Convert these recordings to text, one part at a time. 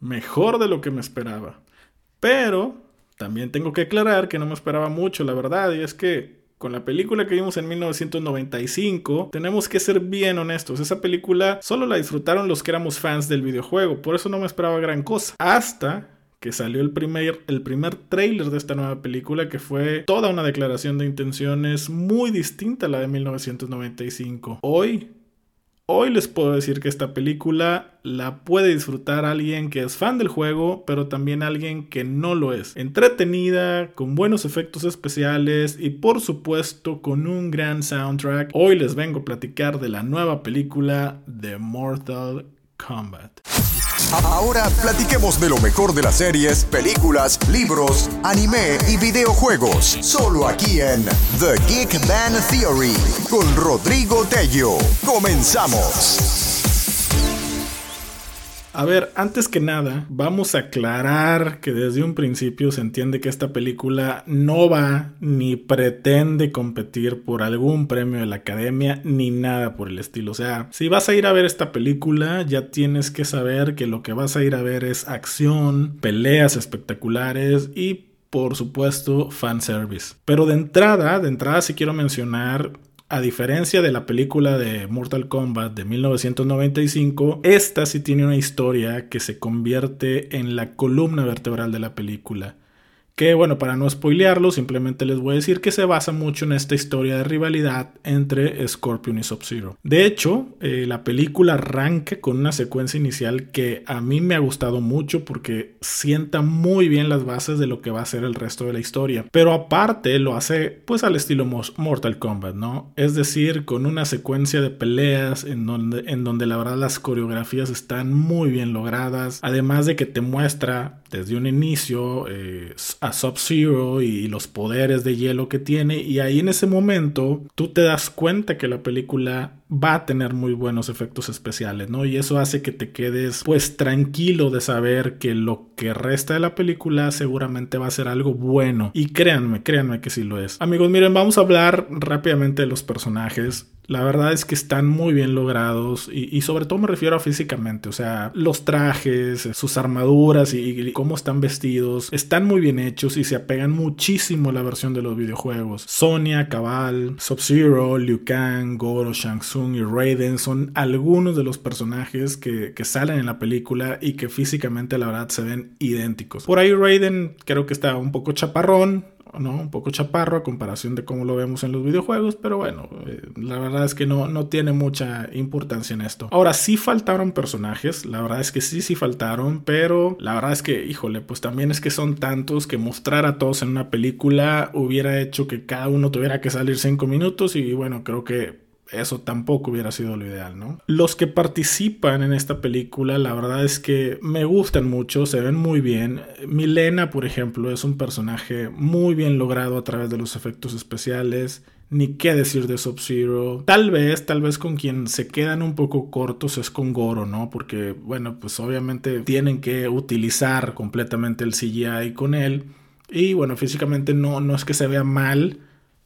mejor de lo que me esperaba. Pero también tengo que aclarar que no me esperaba mucho, la verdad, y es que con la película que vimos en 1995, tenemos que ser bien honestos. Esa película solo la disfrutaron los que éramos fans del videojuego, por eso no me esperaba gran cosa. Hasta que salió el primer, el primer trailer de esta nueva película, que fue toda una declaración de intenciones muy distinta a la de 1995. Hoy Hoy les puedo decir que esta película la puede disfrutar alguien que es fan del juego, pero también alguien que no lo es. Entretenida, con buenos efectos especiales y por supuesto con un gran soundtrack. Hoy les vengo a platicar de la nueva película de Mortal Kombat. Ahora platiquemos de lo mejor de las series, películas, libros, anime y videojuegos. Solo aquí en The Geek Man Theory con Rodrigo Tello. Comenzamos. A ver, antes que nada, vamos a aclarar que desde un principio se entiende que esta película no va ni pretende competir por algún premio de la academia ni nada por el estilo. O sea, si vas a ir a ver esta película, ya tienes que saber que lo que vas a ir a ver es acción, peleas espectaculares y por supuesto fanservice. Pero de entrada, de entrada sí quiero mencionar a diferencia de la película de Mortal Kombat de 1995, esta sí tiene una historia que se convierte en la columna vertebral de la película. Que bueno, para no spoilearlo, simplemente les voy a decir que se basa mucho en esta historia de rivalidad entre Scorpion y Sub-Zero. De hecho, eh, la película arranca con una secuencia inicial que a mí me ha gustado mucho porque sienta muy bien las bases de lo que va a ser el resto de la historia. Pero aparte lo hace pues al estilo Mortal Kombat, ¿no? Es decir, con una secuencia de peleas en donde, en donde la verdad las coreografías están muy bien logradas. Además de que te muestra desde un inicio eh, Sub-Zero y los poderes de hielo que tiene y ahí en ese momento tú te das cuenta que la película va a tener muy buenos efectos especiales, ¿no? Y eso hace que te quedes pues tranquilo de saber que lo que resta de la película seguramente va a ser algo bueno. Y créanme, créanme que sí lo es. Amigos, miren, vamos a hablar rápidamente de los personajes. La verdad es que están muy bien logrados y, sobre todo me refiero a físicamente, o sea, los trajes, sus armaduras y, cómo están vestidos, están muy bien hechos y se apegan muchísimo a la versión de los videojuegos. Sonya, Cabal, Sub-Zero, Liu Kang, Goro, Shang Tsung y Raiden son algunos de los personajes que, que salen en la película y que físicamente la verdad se ven idénticos. Por ahí Raiden creo que está un poco chaparrón, ¿no? Un poco chaparro a comparación de cómo lo vemos en los videojuegos, pero bueno, eh, la verdad es que no, no tiene mucha importancia en esto. Ahora, sí faltaron personajes, la verdad es que sí, sí faltaron, pero la verdad es que, híjole, pues también es que son tantos que mostrar a todos en una película hubiera hecho que cada uno tuviera que salir cinco minutos y bueno, creo que eso tampoco hubiera sido lo ideal, ¿no? Los que participan en esta película, la verdad es que me gustan mucho, se ven muy bien. Milena, por ejemplo, es un personaje muy bien logrado a través de los efectos especiales. Ni qué decir de Sub-Zero. Tal vez, tal vez con quien se quedan un poco cortos es con Goro, ¿no? Porque, bueno, pues obviamente tienen que utilizar completamente el CGI con él. Y bueno, físicamente no, no es que se vea mal,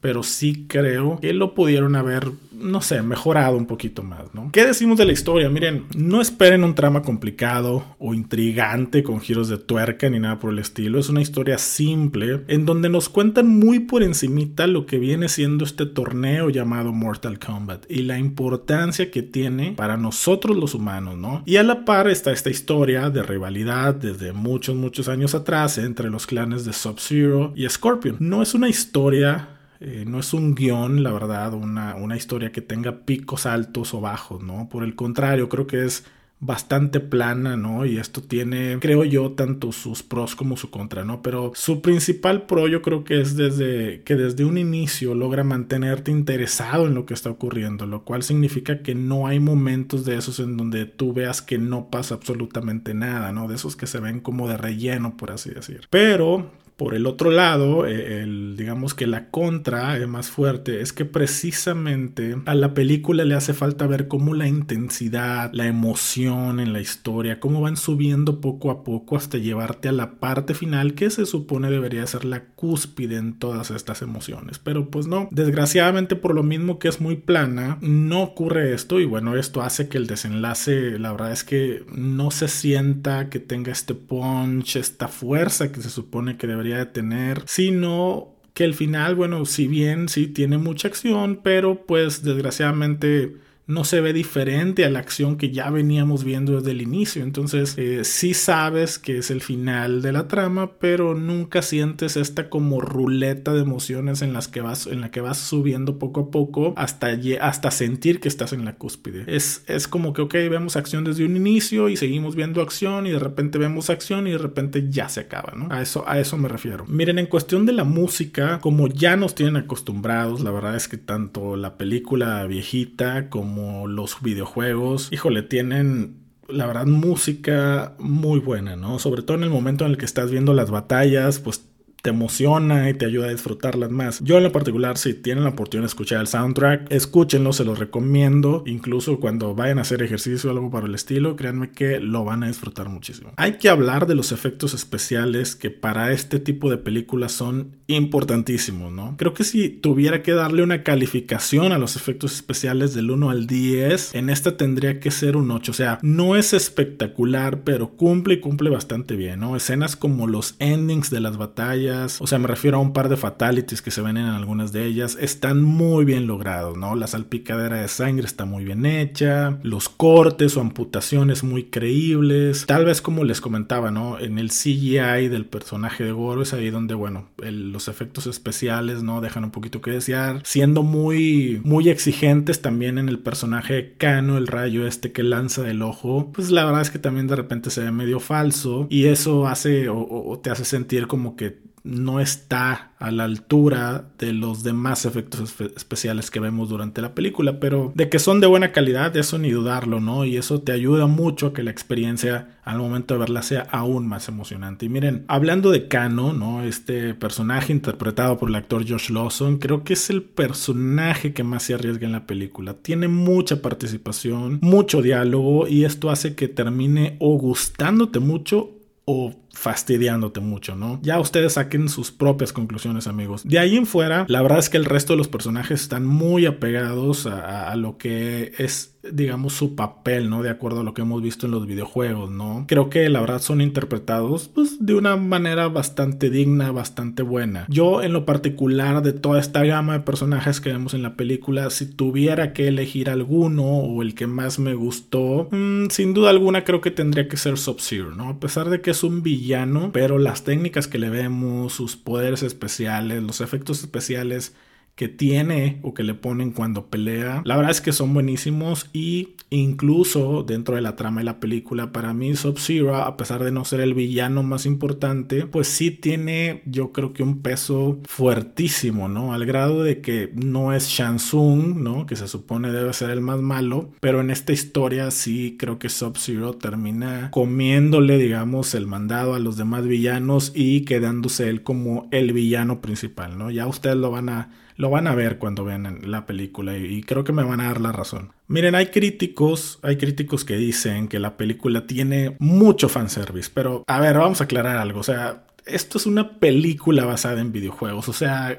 pero sí creo que lo pudieron haber, no sé, mejorado un poquito más, ¿no? ¿Qué decimos de la historia? Miren, no esperen un trama complicado o intrigante con giros de tuerca ni nada por el estilo. Es una historia simple en donde nos cuentan muy por encimita lo que viene siendo este torneo llamado Mortal Kombat y la importancia que tiene para nosotros los humanos, ¿no? Y a la par está esta historia de rivalidad desde muchos, muchos años atrás entre los clanes de Sub-Zero y Scorpion. No es una historia eh, no es un guion, la verdad, una, una, historia que tenga picos altos o bajos, ¿no? Por el contrario, creo que es bastante plana, ¿no? Y esto tiene, creo yo, tanto sus pros como su contra, ¿no? Pero su principal pro yo creo que es desde que desde un inicio logra mantenerte interesado en lo que está ocurriendo, lo cual significa que no hay momentos de esos en donde tú veas que no pasa absolutamente nada, ¿no? De esos que se ven como de relleno, por así decir. Pero Por el otro lado, eh, digamos que la contra es más fuerte es que precisamente a la película le hace falta ver cómo la intensidad, la emoción en la historia, cómo van subiendo poco a poco hasta llevarte a la parte final que se supone debería ser la cúspide en todas estas emociones. Pero pues no, desgraciadamente por lo mismo que es muy plana, no ocurre esto y bueno, esto hace que el desenlace, la verdad es que no se sienta que tenga este punch, esta fuerza que se supone que de tener, sino que el final, bueno, si bien sí tiene mucha acción, pero pues desgraciadamente no se ve diferente a la acción que ya veníamos viendo desde el inicio. Entonces, eh, sí sabes que es el final de la trama, pero nunca sientes esta como ruleta de emociones en las que vas, en la que vas subiendo poco a poco hasta, hasta sentir que estás en la cúspide. Es, es como que, ok, vemos acción desde un inicio y seguimos viendo acción y de repente vemos acción y de repente ya se acaba, ¿no? A eso, a eso me refiero. Miren, en cuestión de la música, como ya nos tienen acostumbrados, la verdad es que tanto la película viejita como como los videojuegos, híjole, tienen la verdad música muy buena, ¿no? Sobre todo en el momento en el que estás viendo las batallas, pues te emociona y te ayuda a disfrutarlas más. Yo en lo particular, si tienen la oportunidad de escuchar el soundtrack, escúchenlo, se los recomiendo. Incluso cuando vayan a hacer ejercicio o algo para el estilo, créanme que lo van a disfrutar muchísimo. Hay que hablar de los efectos especiales que para este tipo de películas son importantísimos, ¿no? Creo que si tuviera que darle una calificación a los efectos especiales del 1 al 10, en esta tendría que ser un 8. O sea, no es espectacular, pero cumple y cumple bastante bien, ¿no? Escenas como los endings de las batallas o sea, me refiero a un par de fatalities que se ven en algunas de ellas, están muy bien logrados, ¿no? La salpicadera de sangre está muy bien hecha, los cortes o amputaciones muy creíbles, tal vez como les comentaba, ¿no? En el CGI del personaje de Goro es ahí donde, bueno, los efectos especiales, ¿no? Dejan un poquito que desear, siendo muy, muy exigentes también en el personaje Kano, el rayo este que lanza del ojo, pues la verdad es que también de repente se ve medio falso y eso hace o te hace sentir como que no está a la altura de los demás efectos especiales que vemos durante la película, pero de que son de buena calidad, eso ni dudarlo, ¿no? Y eso te ayuda mucho a que la experiencia al momento de verla sea aún más emocionante. Y miren, hablando de Kano, ¿no? Este personaje interpretado por el actor Josh Lawson, creo que es el personaje que más se arriesga en la película. Tiene mucha participación, mucho diálogo y esto hace que termine o gustándote mucho o fastidiándote mucho, ¿no? Ya ustedes saquen sus propias conclusiones, amigos. De ahí en fuera, la verdad es que el resto de los personajes están muy apegados a, lo que es, digamos, su papel, ¿no? De acuerdo a lo que hemos visto en los videojuegos, ¿no? Creo que la verdad son interpretados, pues, de una manera bastante digna, bastante buena. Yo, en lo particular, de toda esta gama de personajes que vemos en la película, si tuviera que elegir alguno o el que más me gustó, mm, sin duda alguna creo que tendría que ser Sub-Zero, ¿no? A pesar de que es un villano pero las técnicas que le vemos, sus poderes especiales, los efectos especiales que tiene o que le ponen cuando pelea. La verdad es que son buenísimos y incluso dentro de la trama de la película para mí Sub-Zero, a pesar de no ser el villano más importante, pues sí tiene yo creo que un peso fuertísimo, ¿no? Al grado de que no es Shansung, ¿no? Que se supone debe ser el más malo, pero en esta historia sí creo que Sub-Zero termina comiéndole, digamos, el mandado a los demás villanos y quedándose él como el villano principal, ¿no? Ya ustedes lo van a lo van a ver cuando vean la película y, creo que me van a dar la razón. Miren, hay críticos, hay críticos que dicen que la película tiene mucho fanservice, pero a ver, vamos a aclarar algo, o sea, esto es una película basada en videojuegos. O sea,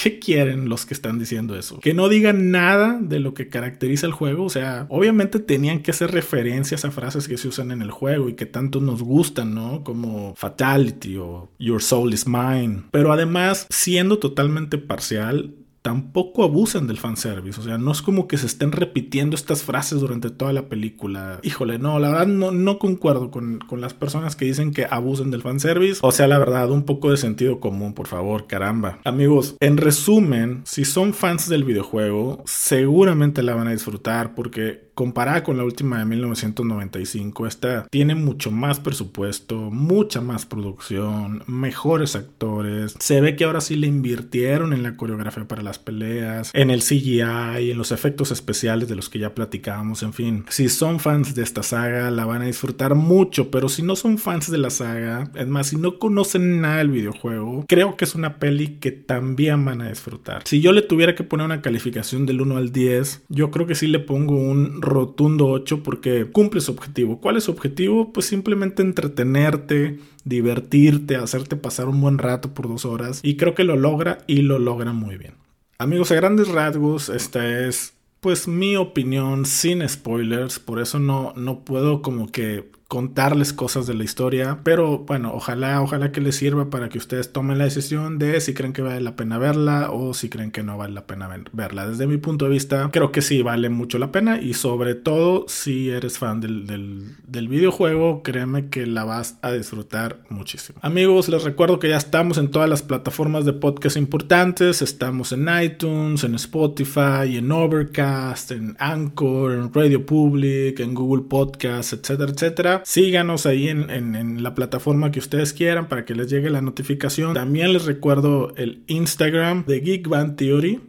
¿qué, quieren los que están diciendo eso? Que no digan nada de lo que caracteriza el juego. O sea, obviamente tenían que hacer referencias a frases que se usan en el juego y que tanto nos gustan, ¿no? Como Fatality o Your Soul is Mine. Pero además, siendo totalmente parcial, tampoco abusan del fanservice. O sea, no es como que se estén repitiendo estas frases durante toda la película. Híjole, no, la verdad no, no concuerdo con, con las personas que dicen que abusen del fanservice. O sea, la verdad, un poco de sentido común, por favor, caramba. Amigos, en resumen, si son fans del videojuego, seguramente la van a disfrutar porque comparada con la última de 1995, esta tiene mucho más presupuesto, mucha más producción, mejores actores. Se ve que ahora sí le invirtieron en la coreografía para las peleas, en el CGI, en los efectos especiales de los que ya platicábamos, en fin. Si son fans de esta saga, la van a disfrutar mucho, pero si no son fans de la saga, es más, si no conocen nada del videojuego, creo que es una peli que también van a disfrutar. Si yo le tuviera que poner una calificación del 1 al 10, yo creo que sí le pongo un rotundo 8 porque cumple su objetivo. ¿Cuál es su objetivo? Pues simplemente entretenerte, divertirte, hacerte pasar un buen rato por dos horas. Y creo que lo logra y lo logra muy bien. Amigos, a grandes rasgos, esta es pues mi opinión sin spoilers, por eso no, no puedo como que contarles cosas de la historia, pero bueno, ojalá, ojalá que les sirva para que ustedes tomen la decisión de si creen que vale la pena verla o si creen que no vale la pena verla. Desde mi punto de vista, creo que sí vale mucho la pena y sobre todo si eres fan del, del videojuego, créeme que la vas a disfrutar muchísimo. Amigos, les recuerdo que ya estamos en todas las plataformas de podcast importantes, estamos en iTunes, en Spotify, en Overcast, en Anchor, en Radio Public, en Google Podcast, etcétera, etcétera. Síganos ahí en, la plataforma que ustedes quieran para que les llegue la notificación. También les recuerdo el Instagram de Geek Theory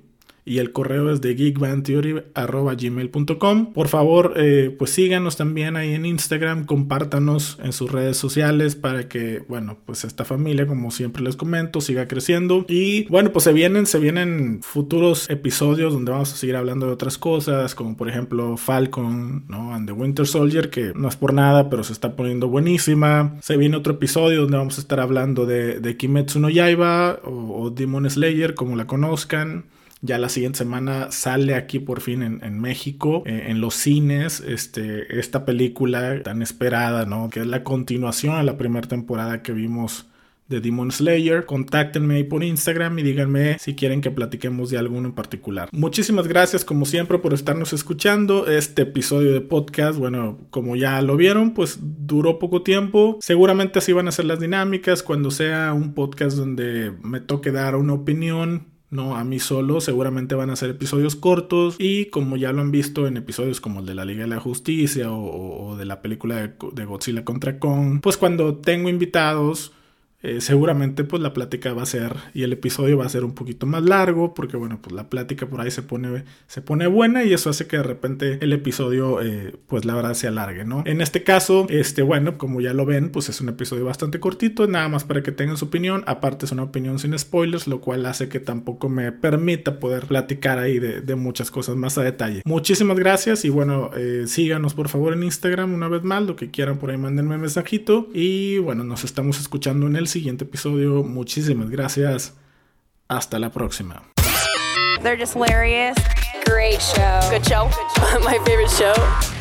y el correo es de geekbantheory.gmail.com. Por favor, eh, pues síganos también ahí en Instagram, compártanos en sus redes sociales para que, bueno, pues esta familia, como siempre les comento, siga creciendo. Y bueno, pues se vienen, se vienen futuros episodios donde vamos a seguir hablando de otras cosas, como por ejemplo Falcon, ¿no? And the Winter Soldier, que no es por nada, pero se está poniendo buenísima. Se viene otro episodio donde vamos a estar hablando de, de Kimetsu no Yaiba o Demon Slayer, como la conozcan. Ya la siguiente semana sale aquí por fin en, México, eh, en los cines, este, esta película tan esperada, ¿no? Que es la continuación a la primera temporada que vimos de Demon Slayer. Contáctenme ahí por Instagram y díganme si quieren que platiquemos de alguno en particular. Muchísimas gracias como siempre por estarnos escuchando. Este episodio de podcast, bueno, como ya lo vieron, pues duró poco tiempo. Seguramente así van a ser las dinámicas cuando sea un podcast donde me toque dar una opinión no a mí solo, seguramente van a ser episodios cortos y como ya lo han visto en episodios como el de la Liga de la Justicia o, de la película de Godzilla contra Kong, pues cuando tengo invitados eh, seguramente pues la plática va a ser y el episodio va a ser un poquito más largo porque bueno pues la plática por ahí se pone se pone buena y eso hace que de repente el episodio eh, pues la verdad se alargue no en este caso este bueno como ya lo ven pues es un episodio bastante cortito nada más para que tengan su opinión. Aparte es una opinión sin spoilers lo cual hace que tampoco me permita poder platicar ahí de, muchas cosas más a detalle. Muchísimas gracias y bueno eh, síganos por favor en Instagram una vez más lo que quieran por ahí mándenme un mensajito y bueno nos estamos escuchando en el siguiente episodio. Muchísimas gracias. Hasta la próxima. They're just hilarious. Great show. Good show. My favorite show.